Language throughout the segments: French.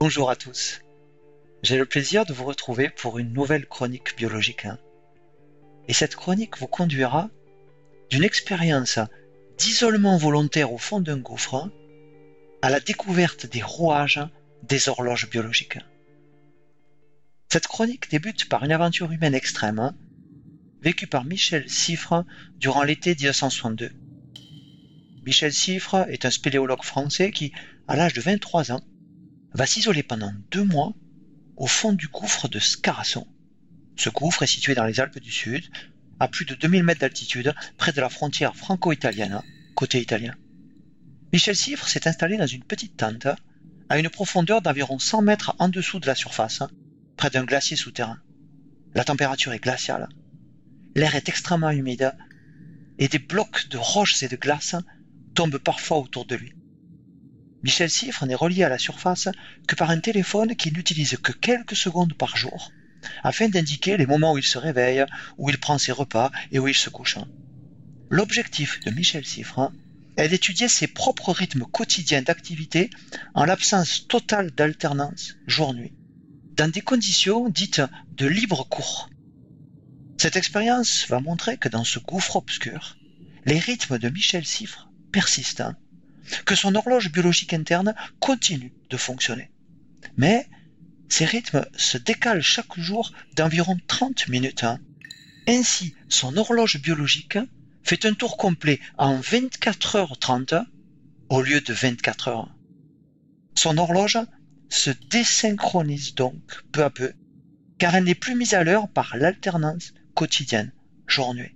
Bonjour à tous. J'ai le plaisir de vous retrouver pour une nouvelle chronique biologique. hein. Et cette chronique vous conduira d'une expérience d'isolement volontaire au fond d'un gouffre à la découverte des rouages des horloges biologiques. Cette chronique débute par une aventure humaine extrême hein, vécue par Michel Siffre durant l'été 1962. Michel Siffre est un spéléologue français qui, à l'âge de 23 ans, va s'isoler pendant deux mois au fond du gouffre de Scarasson. Ce gouffre est situé dans les Alpes du Sud, à plus de 2000 mètres d'altitude, près de la frontière franco-italienne, côté italien. Michel Siffre s'est installé dans une petite tente, à une profondeur d'environ 100 mètres en dessous de la surface, près d'un glacier souterrain. La température est glaciale, l'air est extrêmement humide, et des blocs de roches et de glace tombent parfois autour de lui. Michel Siffre n'est relié à la surface que par un téléphone qu'il n'utilise que quelques secondes par jour, afin d'indiquer les moments où il se réveille, où il prend ses repas et où il se couche. L'objectif de Michel Siffre est d'étudier ses propres rythmes quotidiens d'activité en l'absence totale d'alternance jour-nuit, dans des conditions dites de libre cours. Cette expérience va montrer que dans ce gouffre obscur, les rythmes de Michel Siffre persistent, que son horloge biologique interne continue de fonctionner. Mais ces rythmes se décalent chaque jour d'environ 30 minutes. hein. Ainsi, son horloge biologique fait un tour complet en 24h30 au lieu de 24 heures. Son horloge se désynchronise donc peu à peu, car elle n'est plus mise à l'heure par l'alternance quotidienne, jour-nuit.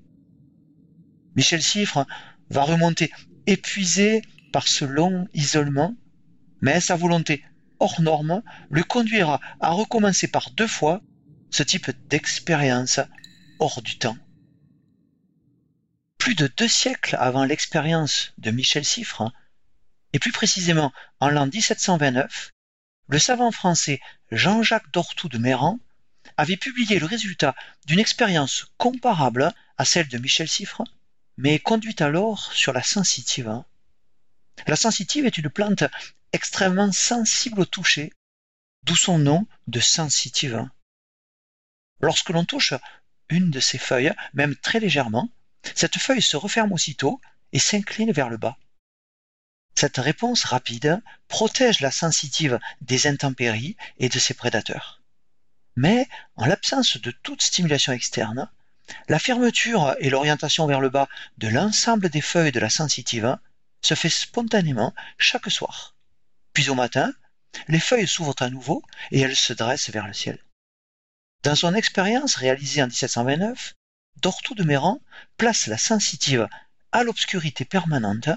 Michel Siffre va remonter épuisé par ce long isolement, mais sa volonté hors norme le conduira à recommencer par deux fois ce type d'expérience hors du temps. Plus de deux siècles avant l'expérience de Michel Siffre, et plus précisément en l'an 1729, le savant français Jean-Jacques Dortoux de Méran avait publié le résultat d'une expérience comparable à celle de Michel Siffre, mais conduite alors sur la sensitive. La sensitive est une plante extrêmement sensible au toucher, d'où son nom de sensitive. Lorsque l'on touche une de ses feuilles, même très légèrement, cette feuille se referme aussitôt et s'incline vers le bas. Cette réponse rapide protège la sensitive des intempéries et de ses prédateurs. Mais, en l'absence de toute stimulation externe, la fermeture et l'orientation vers le bas de l'ensemble des feuilles de la sensitive se fait spontanément chaque soir. Puis au matin, les feuilles s'ouvrent à nouveau et elles se dressent vers le ciel. Dans son expérience réalisée en 1729, Dortoux de Méran place la sensitive à l'obscurité permanente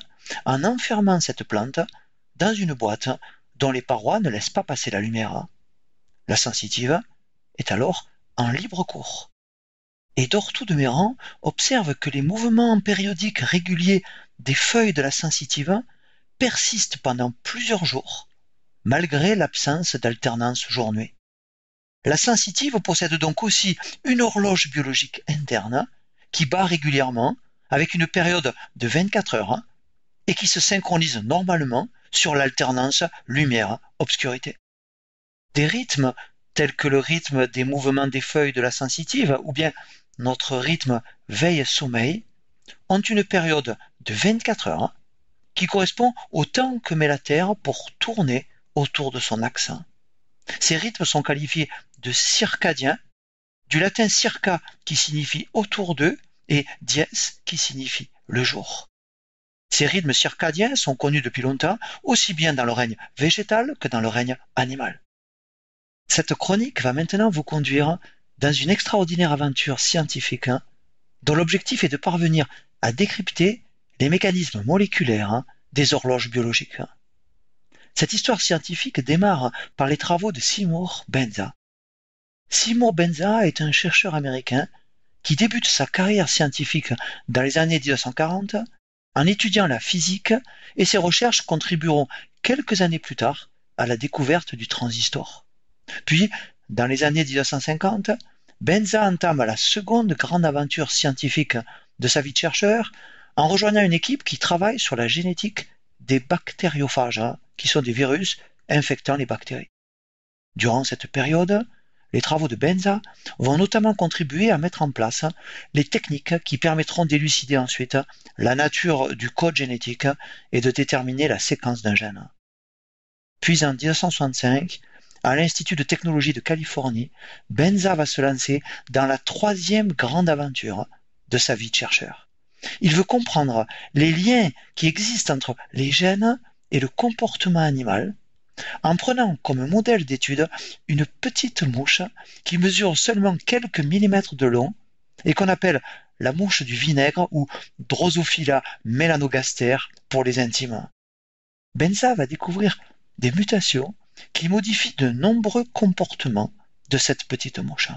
en enfermant cette plante dans une boîte dont les parois ne laissent pas passer la lumière. La sensitive est alors en libre cours. Et Dortoux de Méran observe que les mouvements périodiques réguliers des feuilles de la sensitive persistent pendant plusieurs jours, malgré l'absence d'alternance jour-nuit. La sensitive possède donc aussi une horloge biologique interne qui bat régulièrement avec une période de 24 heures et qui se synchronise normalement sur l'alternance lumière-obscurité. Des rythmes tels que le rythme des mouvements des feuilles de la sensitive ou bien notre rythme veille-sommeil ont une période de 24 heures qui correspond au temps que met la Terre pour tourner autour de son axe. Ces rythmes sont qualifiés de circadiens, du latin circa qui signifie autour d'eux et dies qui signifie le jour. Ces rythmes circadiens sont connus depuis longtemps, aussi bien dans le règne végétal que dans le règne animal. Cette chronique va maintenant vous conduire dans une extraordinaire aventure scientifique hein, dont l'objectif est de parvenir à décrypter les mécanismes moléculaires hein, des horloges biologiques. Cette histoire scientifique démarre par les travaux de Seymour Benza. Seymour Benza est un chercheur américain qui débute sa carrière scientifique dans les années 1940 en étudiant la physique et ses recherches contribueront quelques années plus tard à la découverte du transistor. Puis, dans les années 1950, Benza entame la seconde grande aventure scientifique de sa vie de chercheur en rejoignant une équipe qui travaille sur la génétique des bactériophages, hein, qui sont des virus infectant les bactéries. Durant cette période, les travaux de Benza vont notamment contribuer à mettre en place les techniques qui permettront d'élucider ensuite la nature du code génétique et de déterminer la séquence d'un gène. Puis en 1965, à l'Institut de technologie de Californie, Benza va se lancer dans la troisième grande aventure de sa vie de chercheur. Il veut comprendre les liens qui existent entre les gènes et le comportement animal en prenant comme modèle d'étude une petite mouche qui mesure seulement quelques millimètres de long et qu'on appelle la mouche du vinaigre ou Drosophila melanogaster pour les intimes. Benza va découvrir des mutations qui modifient de nombreux comportements de cette petite mouche.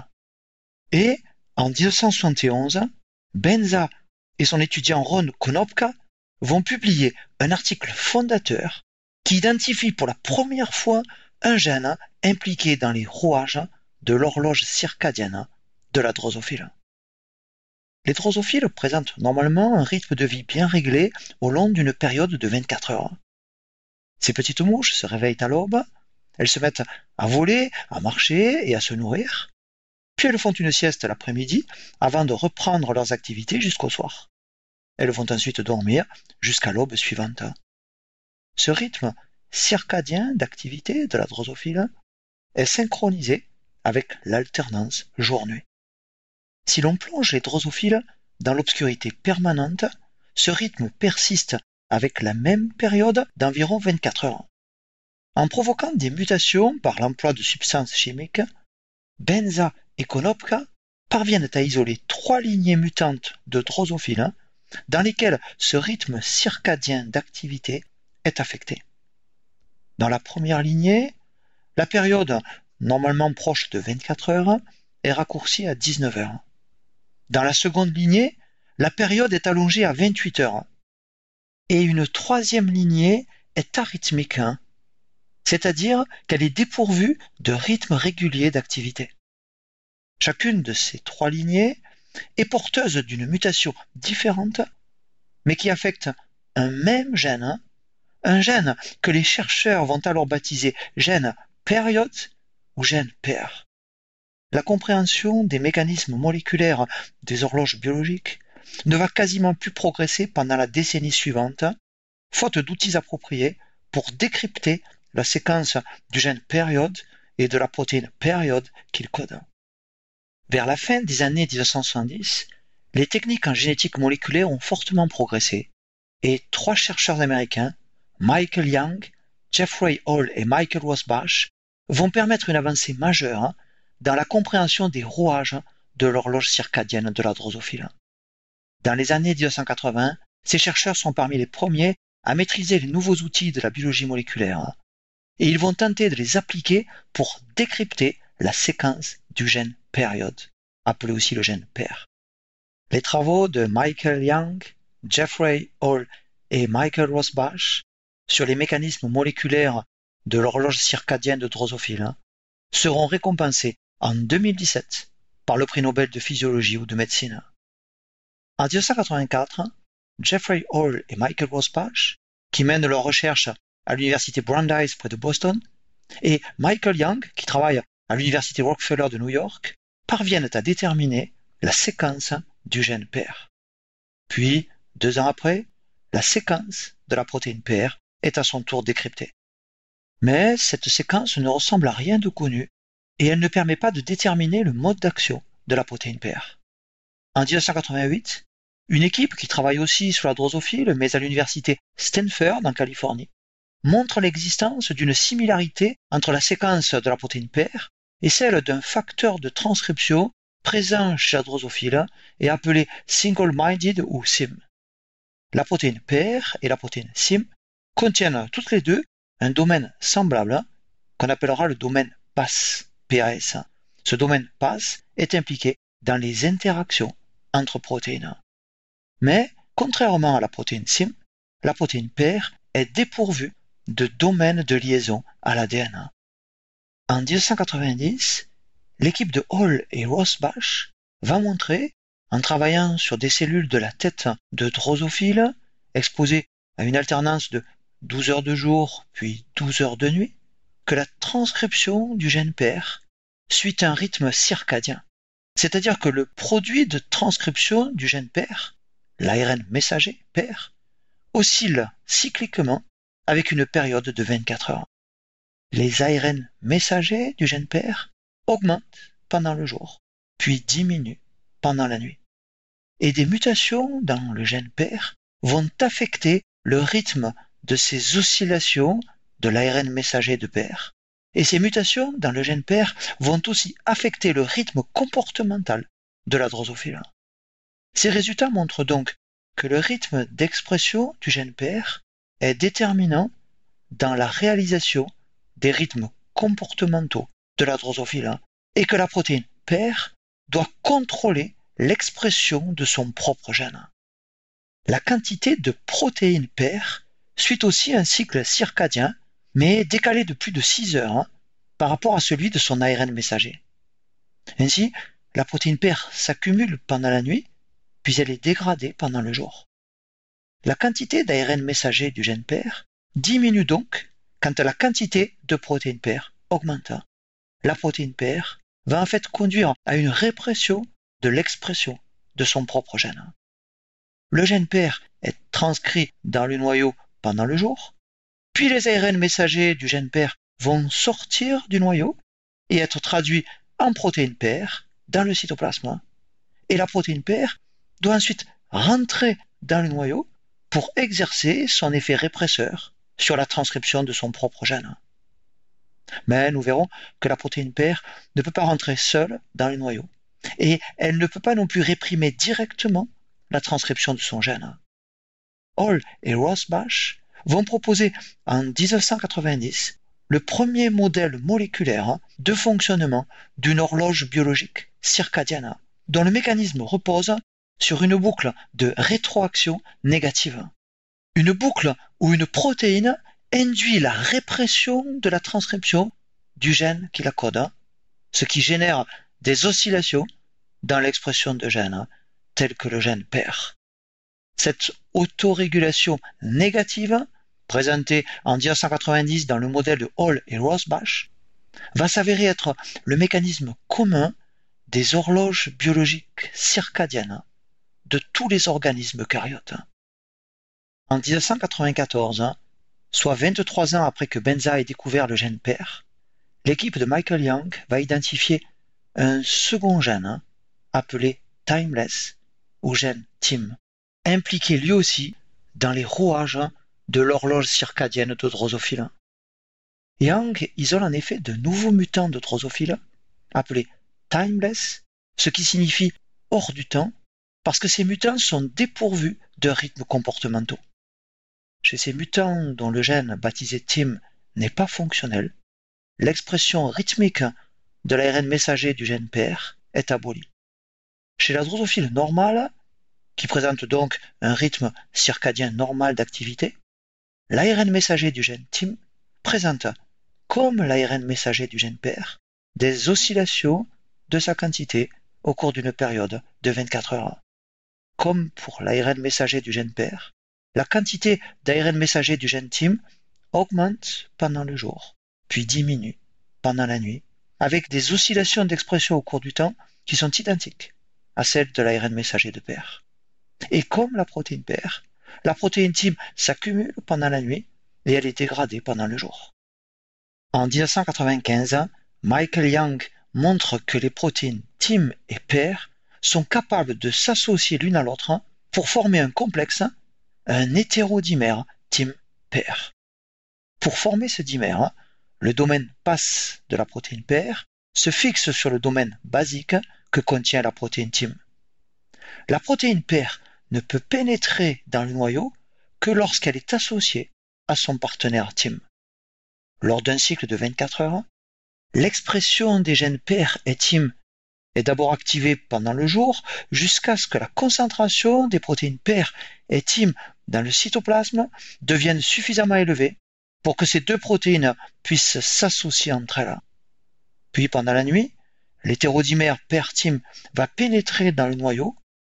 Et en 1971, Benza et son étudiant Ron Konopka vont publier un article fondateur qui identifie pour la première fois un gène impliqué dans les rouages de l'horloge circadienne de la drosophile. Les drosophiles présentent normalement un rythme de vie bien réglé au long d'une période de 24 heures. Ces petites mouches se réveillent à l'aube, elles se mettent à voler, à marcher et à se nourrir, puis elles font une sieste l'après-midi avant de reprendre leurs activités jusqu'au soir. Elles vont ensuite dormir jusqu'à l'aube suivante. Ce rythme circadien d'activité de la drosophile est synchronisé avec l'alternance jour-nuit. Si l'on plonge les drosophiles dans l'obscurité permanente, ce rythme persiste avec la même période d'environ 24 heures. En provoquant des mutations par l'emploi de substances chimiques, Benza et Konopka parviennent à isoler trois lignées mutantes de drosophiles dans lesquelles ce rythme circadien d'activité est affecté. Dans la première lignée, la période normalement proche de 24 heures est raccourcie à 19 heures. Dans la seconde lignée, la période est allongée à 28 heures. Et une troisième lignée est arythmique, hein. C'est-à-dire qu'elle est dépourvue de rythme régulier d'activité. Chacune de ces trois lignées est porteuse d'une mutation différente, mais qui affecte un même gène un gène que les chercheurs vont alors baptiser gène période ou gène pair. La compréhension des mécanismes moléculaires des horloges biologiques ne va quasiment plus progresser pendant la décennie suivante, faute d'outils appropriés pour décrypter la séquence du gène période et de la protéine période qu'il code. Vers la fin des années 1970, les techniques en génétique moléculaire ont fortement progressé et trois chercheurs américains Michael Young, Jeffrey Hall et Michael Rosbach vont permettre une avancée majeure dans la compréhension des rouages de l'horloge circadienne de la drosophile. Dans les années 1980, ces chercheurs sont parmi les premiers à maîtriser les nouveaux outils de la biologie moléculaire et ils vont tenter de les appliquer pour décrypter la séquence du gène période, appelé aussi le gène pair. Les travaux de Michael Young, Jeffrey Hall et Michael Rosbach sur les mécanismes moléculaires de l'horloge circadienne de Drosophile hein, seront récompensés en 2017 par le prix Nobel de physiologie ou de médecine. En 1984, Jeffrey Hall et Michael Rosbach, qui mènent leurs recherches à l'université Brandeis près de Boston, et Michael Young, qui travaille à l'université Rockefeller de New York, parviennent à déterminer la séquence du gène PR. Puis, deux ans après, la séquence de la protéine PR est à son tour décryptée. Mais cette séquence ne ressemble à rien de connu et elle ne permet pas de déterminer le mode d'action de la protéine PR. En 1988, une équipe qui travaille aussi sur la drosophile mais à l'université Stanford en Californie montre l'existence d'une similarité entre la séquence de la protéine PR et celle d'un facteur de transcription présent chez la drosophile et appelé single-minded ou SIM. La protéine PR et la protéine SIM contiennent toutes les deux un domaine semblable qu'on appellera le domaine PAS. PAS. Ce domaine PAS est impliqué dans les interactions entre protéines. Mais, contrairement à la protéine SIM, la protéine PAIR est dépourvue de domaine de liaison à l'ADN. En 1990, l'équipe de Hall et Rosbach va montrer, en travaillant sur des cellules de la tête de drosophiles exposées à une alternance de 12 heures de jour, puis 12 heures de nuit, que la transcription du gène père suit un rythme circadien. C'est-à-dire que le produit de transcription du gène père, l'ARN messager père, oscille cycliquement avec une période de 24 heures. Les ARN messagers du gène père augmentent pendant le jour, puis diminuent pendant la nuit. Et des mutations dans le gène père vont affecter le rythme de ces oscillations de l'ARN messager de père. Et ces mutations dans le gène père vont aussi affecter le rythme comportemental de la drosophile. Ces résultats montrent donc que le rythme d'expression du gène père est déterminant dans la réalisation des rythmes comportementaux de la drosophile et que la protéine père doit contrôler l'expression de son propre gène. La quantité de protéines père suit aussi un cycle circadien, mais décalé de plus de 6 heures hein, par rapport à celui de son ARN messager. Ainsi, la protéine père s'accumule pendant la nuit, puis elle est dégradée pendant le jour. La quantité d'ARN messager du gène père diminue donc quand la quantité de protéines père augmente. La protéine père va en fait conduire à une répression de l'expression de son propre gène. Le gène père est transcrit dans le noyau pendant le jour, puis les ARN messagers du gène père vont sortir du noyau et être traduits en protéines père dans le cytoplasme. Et la protéine père doit ensuite rentrer dans le noyau pour exercer son effet répresseur sur la transcription de son propre gène. Mais nous verrons que la protéine père ne peut pas rentrer seule dans le noyau et elle ne peut pas non plus réprimer directement la transcription de son gène. Hall et Rosbach vont proposer en 1990 le premier modèle moléculaire de fonctionnement d'une horloge biologique circadienne dont le mécanisme repose sur une boucle de rétroaction négative. Une boucle où une protéine induit la répression de la transcription du gène qui la code, ce qui génère des oscillations dans l'expression de gènes, tels que le gène père. Cette autorégulation négative, présentée en 1990 dans le modèle de Hall et Rosbach, va s'avérer être le mécanisme commun des horloges biologiques circadiennes de tous les organismes eucaryotes. En 1994, soit 23 ans après que Benza ait découvert le gène père, l'équipe de Michael Young va identifier un second gène appelé timeless ou gène TIM, impliqué lui aussi dans les rouages de l'horloge circadienne de Drosophila. Young isole en effet de nouveaux mutants de Drosophila, appelés timeless, ce qui signifie hors du temps, parce que ces mutants sont dépourvus de rythmes comportementaux. Chez ces mutants dont le gène baptisé TIM n'est pas fonctionnel, l'expression rythmique de l'ARN messager du gène père est abolie. Chez la drosophile normale, qui présente donc un rythme circadien normal d'activité, l'ARN messager du gène TIM présente, comme l'ARN messager du gène père, des oscillations de sa quantité au cours d'une période de 24 heures. Comme pour l'ARN messager du gène père, la quantité d'ARN messager du gène TIM augmente pendant le jour, puis diminue pendant la nuit, avec des oscillations d'expression au cours du temps qui sont identiques à celles de l'ARN messager de père. Et comme la protéine père, la protéine TIM s'accumule pendant la nuit et elle est dégradée pendant le jour. En 1995, Michael Young montre que les protéines TIM et père sont capables de s'associer l'une à l'autre pour former un complexe, un hétérodimère TIM-père. Pour former ce dimère, le domaine passe de la protéine père se fixe sur le domaine basique que contient la protéine TIM. La protéine père ne peut pénétrer dans le noyau que lorsqu'elle est associée à son partenaire TIM. Lors d'un cycle de 24 heures, l'expression des gènes père et TIM d'abord activée pendant le jour jusqu'à ce que la concentration des protéines père et TIM dans le cytoplasme devienne suffisamment élevée pour que ces deux protéines puissent s'associer entre elles. Puis pendant la nuit, l'hétérodimère père-TIM va pénétrer dans le noyau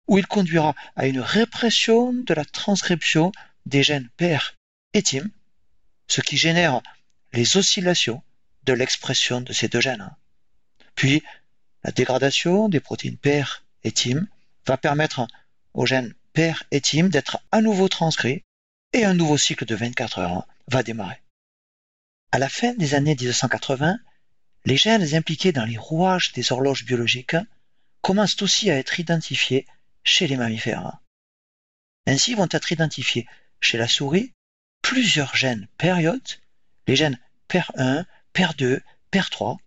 où il conduira à une répression de la transcription des gènes père et TIM, ce qui génère les oscillations de l'expression de ces deux gènes. Puis, la dégradation des protéines PER et va permettre aux gènes PER et d'être à nouveau transcrits et un nouveau cycle de 24 heures va démarrer. À la fin des années 1980, les gènes impliqués dans les rouages des horloges biologiques commencent aussi à être identifiés chez les mammifères. Ainsi vont être identifiés chez la souris plusieurs gènes périodes, les gènes PER1, PER2, PER3,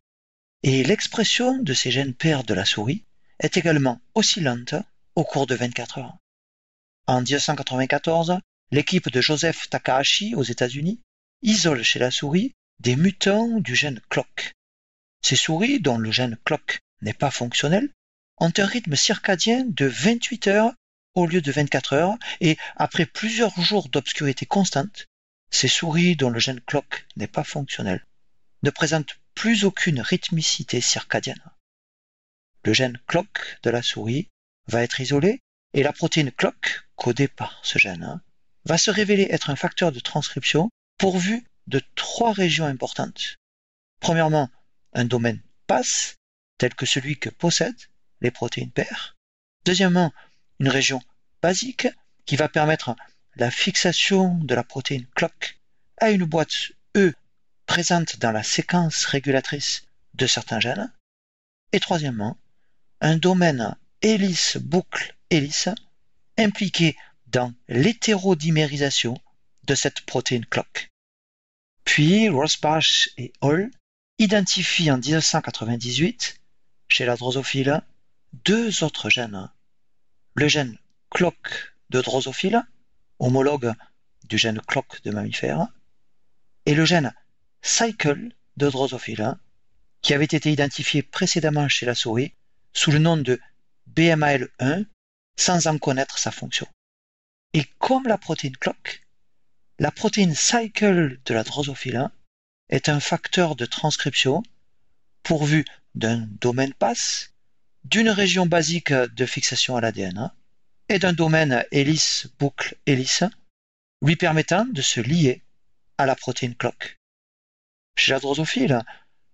et l'expression de ces gènes PER de la souris est également oscillante au cours de 24 heures. En 1994, l'équipe de Joseph Takahashi aux États-Unis isole chez la souris des mutants du gène CLOCK. Ces souris, dont le gène CLOCK n'est pas fonctionnel, ont un rythme circadien de 28 heures au lieu de 24 heures et après plusieurs jours d'obscurité constante, ces souris dont le gène CLOCK n'est pas fonctionnel ne présentent plus aucune rythmicité circadienne. Le gène CLOCK de la souris va être isolé et la protéine CLOCK, codée par ce gène, va se révéler être un facteur de transcription pourvu de trois régions importantes. Premièrement, un domaine passe, tel que celui que possèdent les protéines paires. Deuxièmement, une région basique qui va permettre la fixation de la protéine clock à une boîte E présente dans la séquence régulatrice de certains gènes. Et troisièmement, un domaine hélice-boucle-hélice impliqué dans l'hétérodimérisation de cette protéine clock. Puis Rosbach et Hall identifient en 1998 chez la drosophile deux autres gènes. Le gène clock de drosophile, homologue du gène clock de mammifère, et le gène cycle de drosophile, qui avait été identifié précédemment chez la souris sous le nom de BMAL1 sans en connaître sa fonction. Et comme la protéine clock, la protéine cycle de la drosophile est un facteur de transcription pourvu d'un domaine passe, d'une région basique de fixation à l'ADN et d'un domaine hélice-boucle-hélice lui permettant de se lier à la protéine clock. Chez la drosophile,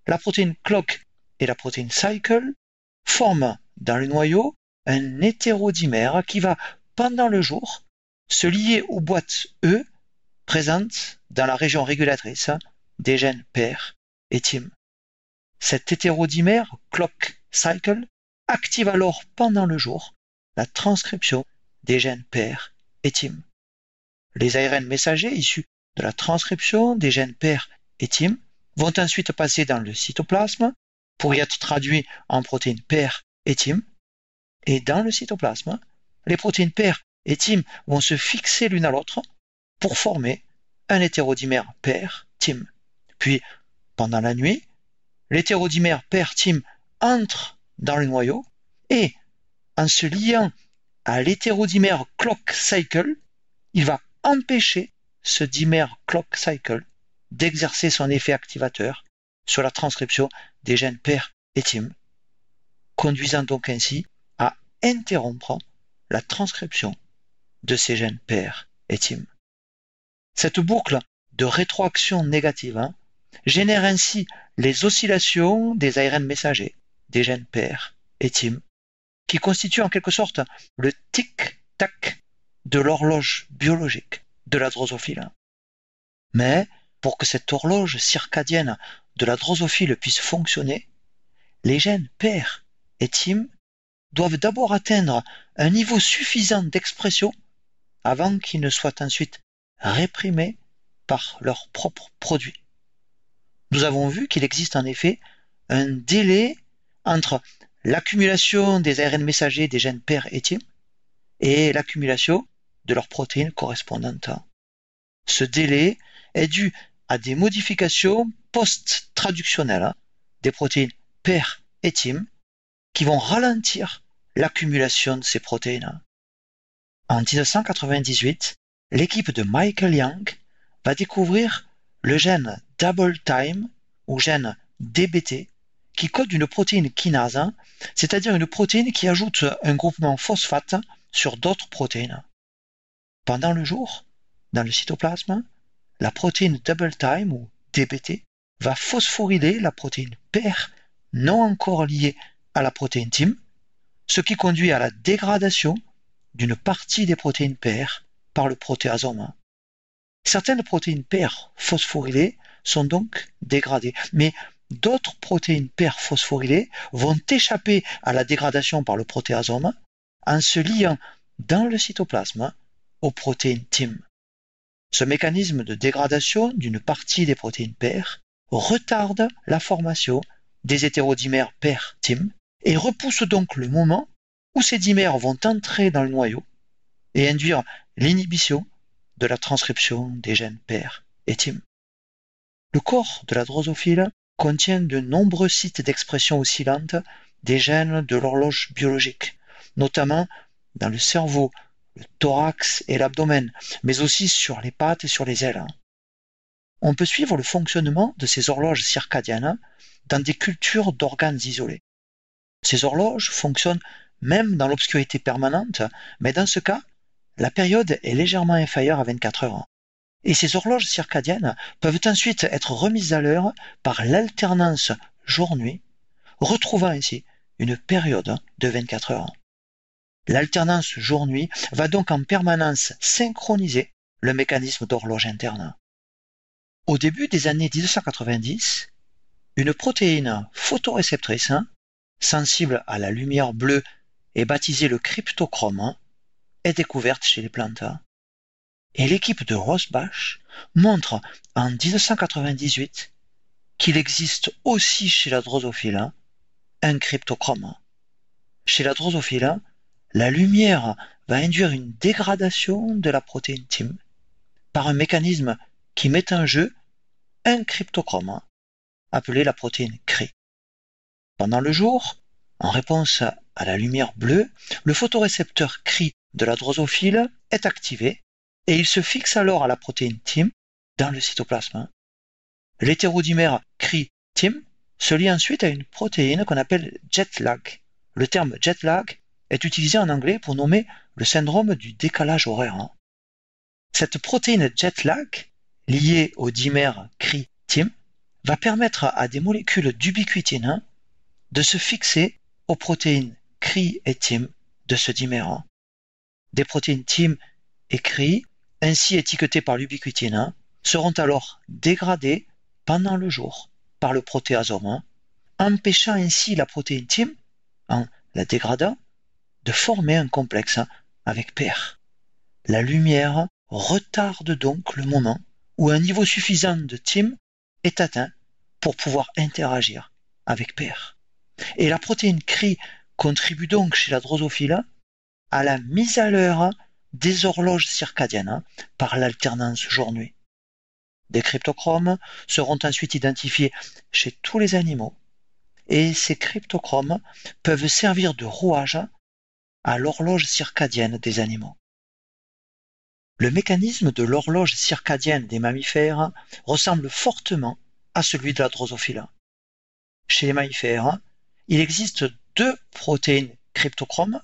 la protéine clock et la protéine cycle forment dans le noyau un hétérodimère qui va, pendant le jour, se lier aux boîtes E présentes dans la région régulatrice des gènes PER et TIM. Cet hétérodimère clock cycle active alors pendant le jour la transcription des gènes PER et TIM. Les ARN messagers issus de la transcription des gènes PER et TIM vont ensuite passer dans le cytoplasme pour y être traduits en protéines PER et TIM. Et dans le cytoplasme, les protéines PER et TIM vont se fixer l'une à l'autre pour former un hétérodimère PER-TIM. Puis, pendant la nuit, l'hétérodimère PER-TIM entre dans le noyau et, en se liant à l'hétérodimère clock cycle, il va empêcher ce dimère clock cycle d'exercer son effet activateur sur la transcription des gènes PER et conduisant donc ainsi à interrompre la transcription de ces gènes PER et. Cette boucle de rétroaction négative hein, génère ainsi les oscillations des ARN messagers, des gènes PER et qui constituent en quelque sorte le tic-tac de l'horloge biologique de la drosophile. Mais pour que cette horloge circadienne de la drosophile puisse fonctionner, les gènes PER et TIM doivent d'abord atteindre un niveau suffisant d'expression avant qu'ils ne soient ensuite réprimés par leur propre produit. Nous avons vu qu'il existe en effet un délai entre l'accumulation des ARN messagers des gènes PER et TIM et l'accumulation de leurs protéines correspondantes. Ce délai est dû à des modifications post-traductionnelles hein, des protéines PER et TIM qui vont ralentir l'accumulation de ces protéines. En 1998, l'équipe de Michael Young va découvrir le gène double time ou gène DBT qui code une protéine kinase, hein, c'est-à-dire une protéine qui ajoute un groupement phosphate sur d'autres protéines. Pendant le jour, dans le cytoplasme, la protéine double time ou DBT va phosphoryler la protéine PER non encore liée à la protéine TIM, ce qui conduit à la dégradation d'une partie des protéines PER par le protéasome. Certaines protéines PER phosphorylées sont donc dégradées, mais d'autres protéines PER phosphorylées vont échapper à la dégradation par le protéasome en se liant dans le cytoplasme aux protéines TIM. Ce mécanisme de dégradation d'une partie des protéines PER retarde la formation des hétérodimères PER-TIM et repousse donc le moment où ces dimères vont entrer dans le noyau et induire l'inhibition de la transcription des gènes PER et TIM. Le corps de la drosophile contient de nombreux sites d'expression oscillante des gènes de l'horloge biologique, notamment dans le cerveau, le thorax et l'abdomen, mais aussi sur les pattes et sur les ailes. On peut suivre le fonctionnement de ces horloges circadiennes dans des cultures d'organes isolés. Ces horloges fonctionnent même dans l'obscurité permanente, mais dans ce cas, la période est légèrement inférieure à 24 heures. Et ces horloges circadiennes peuvent ensuite être remises à l'heure par l'alternance jour-nuit, retrouvant ainsi une période de 24 heures. L'alternance jour-nuit va donc en permanence synchroniser le mécanisme d'horloge interne. Au début des années 1990, une protéine photoréceptrice sensible à la lumière bleue et baptisée le cryptochrome est découverte chez les plantes. Et l'équipe de Rosbach montre en 1998 qu'il existe aussi chez la drosophile un cryptochrome. Chez la drosophile, la lumière va induire une dégradation de la protéine TIM par un mécanisme qui met en jeu un cryptochrome appelé la protéine CRI. Pendant le jour, en réponse à la lumière bleue, le photorécepteur CRI de la drosophile est activé et il se fixe alors à la protéine TIM dans le cytoplasme. L'hétérodimère CRI-TIM se lie ensuite à une protéine qu'on appelle jet lag. Le terme jet lag est utilisé en anglais pour nommer le syndrome du décalage horaire. Cette protéine jet lag, liée au dimère CRI-TIM, va permettre à des molécules d'ubiquitine de se fixer aux protéines CRI et TIM de ce dimère. Des protéines TIM et CRI ainsi étiquetés par l'ubiquitine, seront alors dégradés pendant le jour par le protéasome, empêchant ainsi la protéine TIM, en la dégradant, de former un complexe avec PER. La lumière retarde donc le moment où un niveau suffisant de TIM est atteint pour pouvoir interagir avec PER. Et la protéine CRI contribue donc chez la drosophile à la mise à l'heure des horloges circadiennes hein, par l'alternance jour-nuit. Des cryptochromes seront ensuite identifiés chez tous les animaux et ces cryptochromes peuvent servir de rouage à l'horloge circadienne des animaux. Le mécanisme de l'horloge circadienne des mammifères ressemble fortement à celui de la drosophile. Chez les mammifères, il existe deux protéines cryptochromes,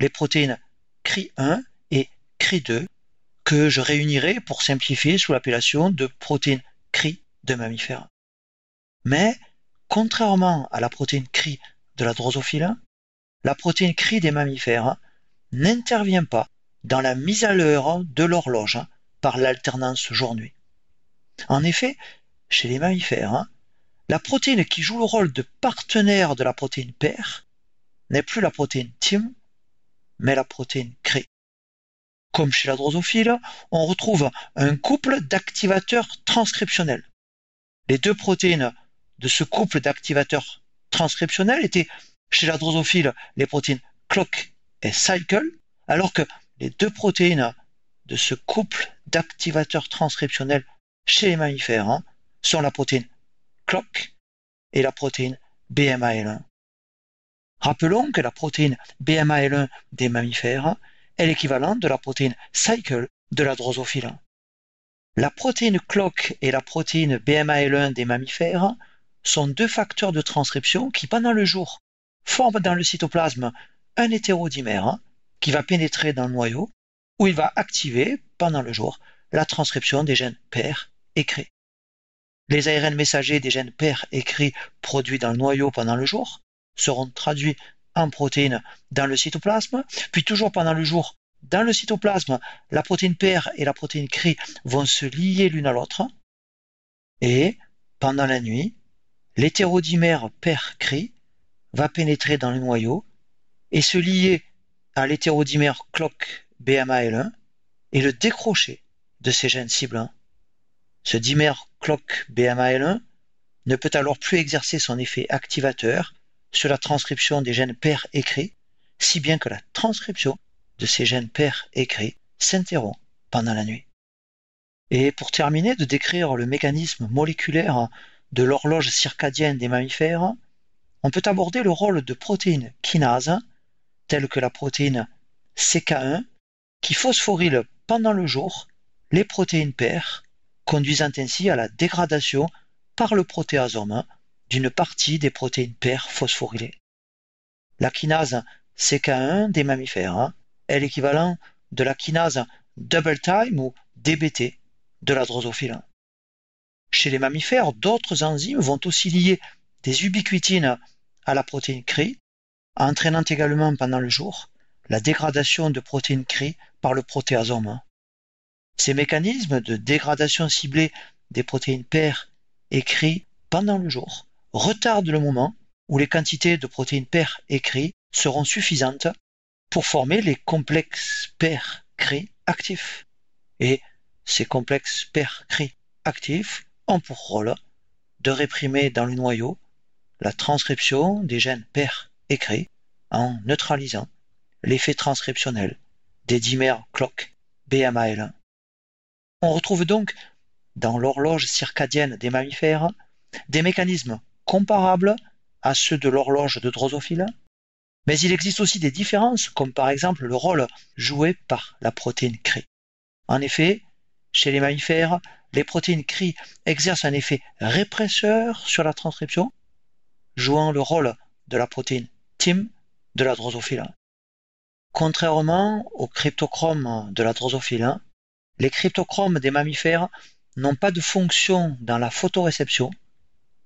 les protéines CRI1 CRI2 que je réunirai pour simplifier sous l'appellation de protéine CRI de mammifères. Mais, contrairement à la protéine CRI de la drosophile, la protéine CRI des mammifères n'intervient pas dans la mise à l'heure de l'horloge par l'alternance jour-nuit. En effet, chez les mammifères, la protéine qui joue le rôle de partenaire de la protéine PER n'est plus la protéine TIM, mais la protéine CRI. Comme chez la drosophile, on retrouve un couple d'activateurs transcriptionnels. Les deux protéines de ce couple d'activateurs transcriptionnels étaient chez la drosophile les protéines clock et cycle, alors que les deux protéines de ce couple d'activateurs transcriptionnels chez les mammifères hein, sont la protéine clock et la protéine BMAL1. Rappelons que la protéine BMAL1 des mammifères est l'équivalent de la protéine cycle de la drosophile. La protéine clock et la protéine BMAL1 des mammifères sont deux facteurs de transcription qui, pendant le jour, forment dans le cytoplasme un hétérodimère qui va pénétrer dans le noyau où il va activer, pendant le jour, la transcription des gènes PER et. Les ARN messagers des gènes pères écrits produits dans le noyau pendant le jour seront traduits en protéines dans le cytoplasme, puis toujours pendant le jour, dans le cytoplasme, la protéine père et la protéine CRI vont se lier l'une à l'autre, et pendant la nuit, l'hétérodimère père CRI va pénétrer dans le noyau et se lier à l'hétérodimère clock BMAL1 et le décrocher de ces gènes cibles. Ce dimère clock BMAL1 ne peut alors plus exercer son effet activateur sur la transcription des gènes pères écrits, si bien que la transcription de ces gènes pères écrits s'interrompt pendant la nuit. Et pour terminer de décrire le mécanisme moléculaire de l'horloge circadienne des mammifères, on peut aborder le rôle de protéines kinases, telles que la protéine CK1, qui phosphorylent pendant le jour les protéines pères, conduisant ainsi à la dégradation par le protéasome d'une partie des protéines pères phosphorylées. La kinase CK1 des mammifères est l'équivalent de la kinase double time ou DBT de la drosophile. Chez les mammifères, d'autres enzymes vont aussi lier des ubiquitines à la protéine CRI, entraînant également pendant le jour la dégradation de protéines CRI par le protéasome. Ces mécanismes de dégradation ciblée des protéines pères et CRI pendant le jour retardent le moment où les quantités de protéines pères et CRI seront suffisantes pour former les complexes père-CRI actifs. Et ces complexes père-CRI actifs ont pour rôle de réprimer dans le noyau la transcription des gènes père et CRI en neutralisant l'effet transcriptionnel des dimères clock BMAL1. On retrouve donc dans l'horloge circadienne des mammifères des mécanismes comparables à ceux de l'horloge de drosophile, mais il existe aussi des différences, comme par exemple le rôle joué par la protéine CRI. En effet, chez les mammifères, les protéines CRI exercent un effet répresseur sur la transcription, jouant le rôle de la protéine TIM de la drosophile. Contrairement aux cryptochromes de la drosophile, les cryptochromes des mammifères n'ont pas de fonction dans la photoréception.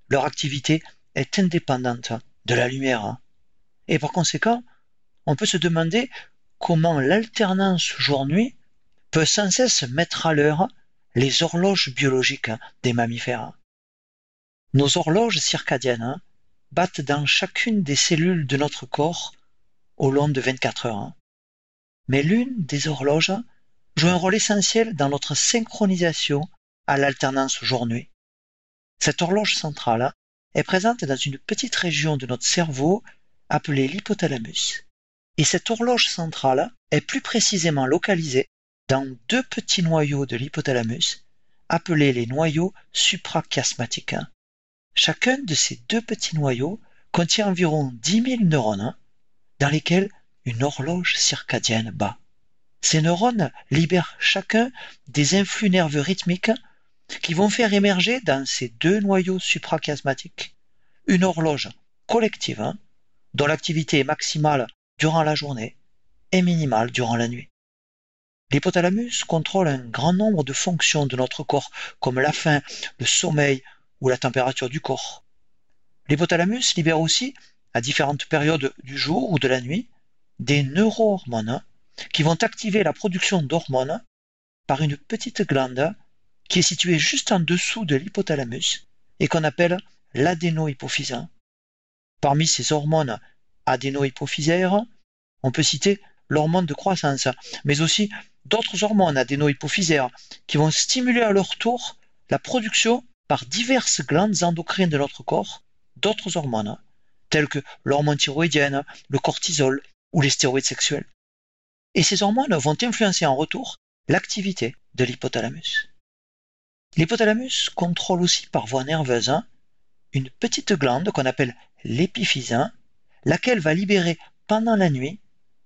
Leur activité est indépendante de la lumière. Et par conséquent, on peut se demander comment l'alternance jour-nuit peut sans cesse mettre à l'heure les horloges biologiques des mammifères. Nos horloges circadiennes battent dans chacune des cellules de notre corps au long de 24 heures. Mais l'une des horloges joue un rôle essentiel dans notre synchronisation à l'alternance jour-nuit. Cette horloge centrale est présente dans une petite région de notre cerveau appelée l'hypothalamus. Et cette horloge centrale est plus précisément localisée dans deux petits noyaux de l'hypothalamus appelés les noyaux suprachiasmatiques. Chacun de ces deux petits noyaux contient environ 10 000 neurones dans lesquels une horloge circadienne bat. Ces neurones libèrent chacun des influx nerveux rythmiques qui vont faire émerger dans ces deux noyaux suprachiasmatiques une horloge collective hein, dont l'activité est maximale durant la journée et minimale durant la nuit. L'hypothalamus contrôle un grand nombre de fonctions de notre corps, comme la faim, le sommeil ou la température du corps. L'hypothalamus libère aussi, à différentes périodes du jour ou de la nuit, des neurohormones qui vont activer la production d'hormones par une petite glande qui est située juste en dessous de l'hypothalamus et qu'on appelle l'adénohypophyse. Parmi ces hormones adénohypophysaires, on peut citer l'hormone de croissance, mais aussi d'autres hormones adénohypophysaires qui vont stimuler à leur tour la production par diverses glandes endocrines de notre corps d'autres hormones, telles que l'hormone thyroïdienne, le cortisol ou les stéroïdes sexuels et ces hormones vont influencer en retour l'activité de l'hypothalamus. L'hypothalamus contrôle aussi par voie nerveuse une petite glande qu'on appelle l'épiphyse, laquelle va libérer pendant la nuit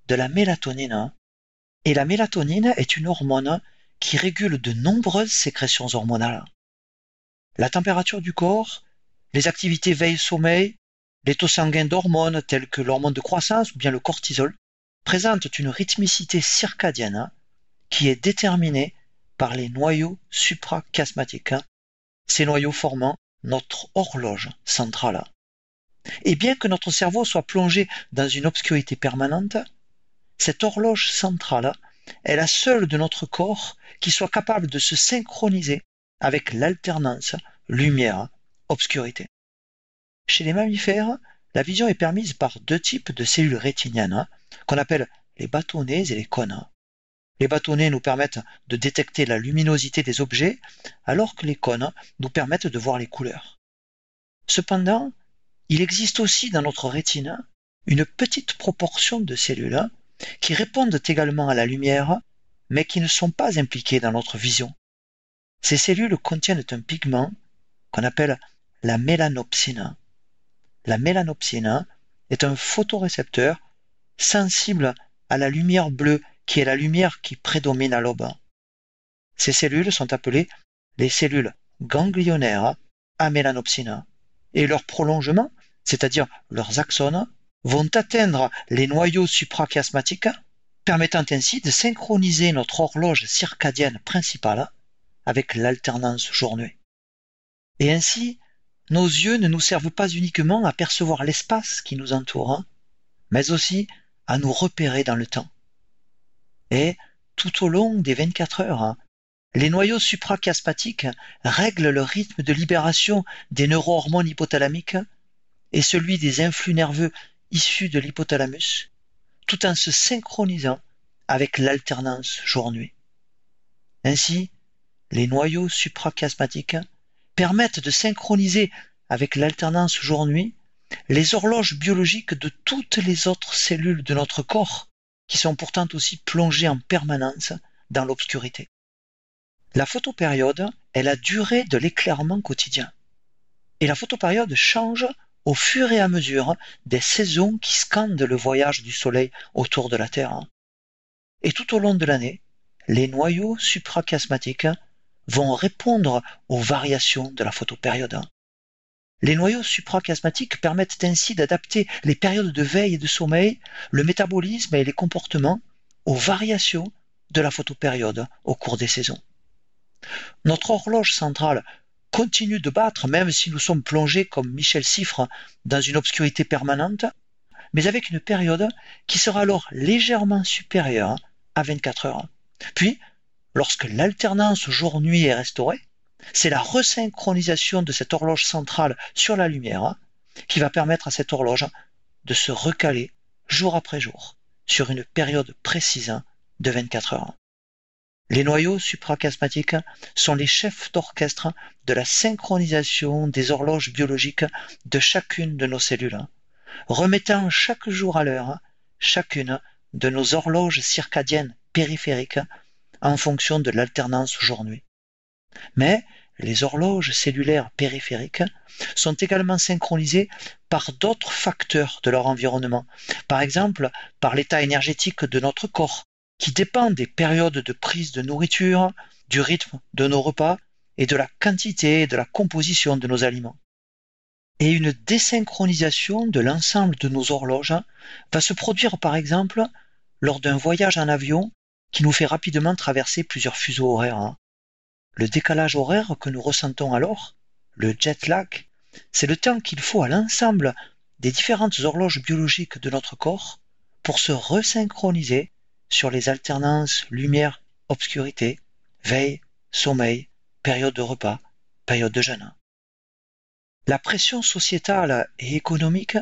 de la mélatonine. Et la mélatonine est une hormone qui régule de nombreuses sécrétions hormonales. La température du corps, les activités veille-sommeil, les taux sanguins d'hormones tels que l'hormone de croissance ou bien le cortisol présentent une rythmicité circadienne qui est déterminée par les noyaux suprachiasmatiques ces noyaux formant notre horloge centrale. Et bien que notre cerveau soit plongé dans une obscurité permanente, cette horloge centrale est la seule de notre corps qui soit capable de se synchroniser avec l'alternance lumière-obscurité. Chez les mammifères, la vision est permise par deux types de cellules rétiniennes qu'on appelle les bâtonnets et les cônes. Les bâtonnets nous permettent de détecter la luminosité des objets, alors que les cônes nous permettent de voir les couleurs. Cependant, il existe aussi dans notre rétine une petite proportion de cellules qui répondent également à la lumière, mais qui ne sont pas impliquées dans notre vision. Ces cellules contiennent un pigment qu'on appelle la mélanopsine. La mélanopsine est un photorécepteur sensible à la lumière bleue qui est la lumière qui prédomine à l'aube. Ces cellules sont appelées les cellules ganglionnaires à mélanopsine et leur prolongement, c'est-à-dire leurs axones, vont atteindre les noyaux suprachiasmatiques, permettant ainsi de synchroniser notre horloge circadienne principale avec l'alternance jour-nuit. Et ainsi, nos yeux ne nous servent pas uniquement à percevoir l'espace qui nous entoure, mais aussi à nous repérer dans le temps. Et, tout au long des 24 heures, les noyaux suprachiasmatiques règlent le rythme de libération des neurohormones hypothalamiques et celui des influx nerveux issus de l'hypothalamus, tout en se synchronisant avec l'alternance jour-nuit. Ainsi, les noyaux suprachiasmatiques permettent de synchroniser avec l'alternance jour-nuit les horloges biologiques de toutes les autres cellules de notre corps, qui sont pourtant aussi plongées en permanence dans l'obscurité. La photopériode est la durée de l'éclairement quotidien. Et la photopériode change au fur et à mesure des saisons qui scandent le voyage du Soleil autour de la Terre. Et tout au long de l'année, les noyaux suprachiasmatiques vont répondre aux variations de la photopériode. Les noyaux suprachiasmatiques permettent ainsi d'adapter les périodes de veille et de sommeil, le métabolisme et les comportements aux variations de la photopériode au cours des saisons. Notre horloge centrale continue de battre même si nous sommes plongés comme Michel Siffre dans une obscurité permanente, mais avec une période qui sera alors légèrement supérieure à 24 heures. Puis, lorsque l'alternance jour-nuit est restaurée, c'est la resynchronisation de cette horloge centrale sur la lumière qui va permettre à cette horloge de se recaler jour après jour sur une période précise de 24 heures. Les noyaux suprachiasmatiques sont les chefs d'orchestre de la synchronisation des horloges biologiques de chacune de nos cellules, remettant chaque jour à l'heure chacune de nos horloges circadiennes périphériques en fonction de l'alternance jour-nuit. Mais les horloges cellulaires périphériques sont également synchronisées par d'autres facteurs de leur environnement, par exemple par l'état énergétique de notre corps, qui dépend des périodes de prise de nourriture, du rythme de nos repas et de la quantité et de la composition de nos aliments. Et une désynchronisation de l'ensemble de nos horloges va se produire par exemple lors d'un voyage en avion qui nous fait rapidement traverser plusieurs fuseaux horaires. Le décalage horaire que nous ressentons alors, le jet lag, c'est le temps qu'il faut à l'ensemble des différentes horloges biologiques de notre corps pour se resynchroniser sur les alternances lumière-obscurité, veille, sommeil, période de repas, période de jeûne. La pression sociétale et économique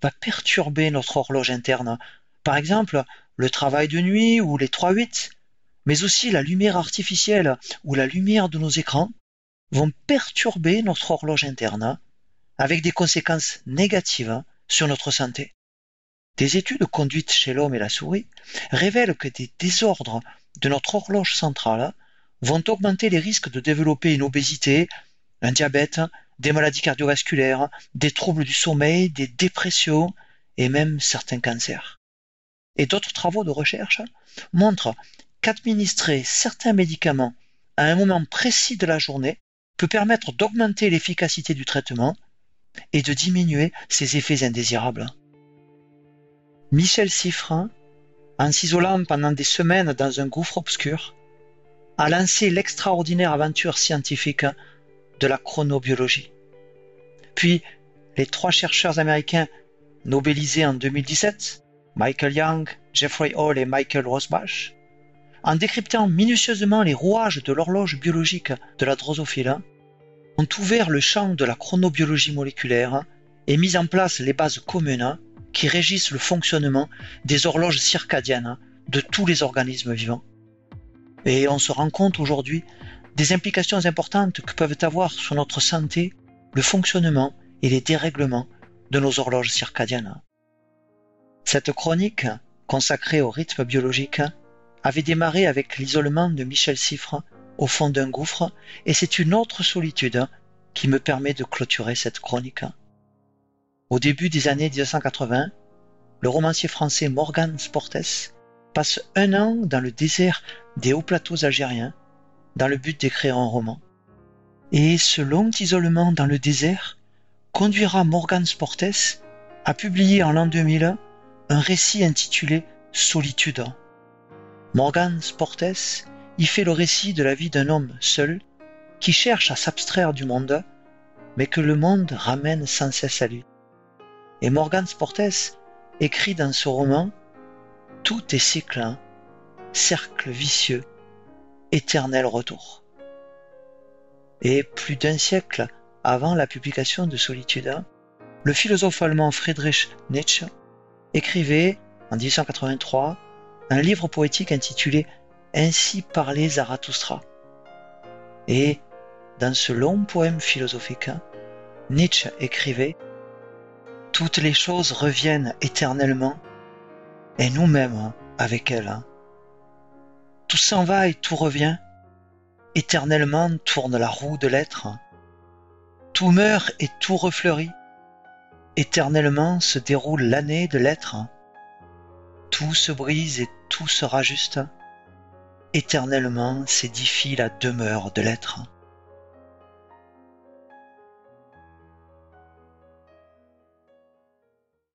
va perturber notre horloge interne. Par exemple, le travail de nuit ou les 3-8 mais aussi la lumière artificielle ou la lumière de nos écrans vont perturber notre horloge interne avec des conséquences négatives sur notre santé. Des études conduites chez l'homme et la souris révèlent que des désordres de notre horloge centrale vont augmenter les risques de développer une obésité, un diabète, des maladies cardiovasculaires, des troubles du sommeil, des dépressions et même certains cancers. Et d'autres travaux de recherche montrent qu'administrer certains médicaments à un moment précis de la journée peut permettre d'augmenter l'efficacité du traitement et de diminuer ses effets indésirables. Michel Siffrin, en s'isolant pendant des semaines dans un gouffre obscur, a lancé l'extraordinaire aventure scientifique de la chronobiologie. Puis, les trois chercheurs américains nobelisés en 2017, Michael Young, Jeffrey Hall et Michael Rosbach, en décryptant minutieusement les rouages de l'horloge biologique de la drosophile, ont ouvert le champ de la chronobiologie moléculaire et mis en place les bases communes qui régissent le fonctionnement des horloges circadiennes de tous les organismes vivants. Et on se rend compte aujourd'hui des implications importantes que peuvent avoir sur notre santé le fonctionnement et les dérèglements de nos horloges circadiennes. Cette chronique, consacrée au rythme biologique, avait démarré avec l'isolement de Michel Siffre au fond d'un gouffre, et c'est une autre solitude qui me permet de clôturer cette chronique. Au début des années 1980, le romancier français Morgan Sportes passe un an dans le désert des hauts plateaux algériens dans le but d'écrire un roman. Et ce long isolement dans le désert conduira Morgan Sportes à publier en l'an 2000 un récit intitulé Solitude. Morgan Sportes y fait le récit de la vie d'un homme seul qui cherche à s'abstraire du monde, mais que le monde ramène sans cesse à lui. Et Morgan Sportes écrit dans ce roman Tout est cycle, hein. cercle vicieux, éternel retour. Et plus d'un siècle avant la publication de Solitude, le philosophe allemand Friedrich Nietzsche écrivait en 1883 un livre poétique intitulé Ainsi parlait Zarathustra. Et dans ce long poème philosophique, Nietzsche écrivait Toutes les choses reviennent éternellement, et nous-mêmes avec elles. Tout s'en va et tout revient. Éternellement tourne la roue de l'être. Tout meurt et tout refleurit. Éternellement se déroule l'année de l'être. Tout se brise et tout se rajuste. Éternellement s'édifie la demeure de l'être.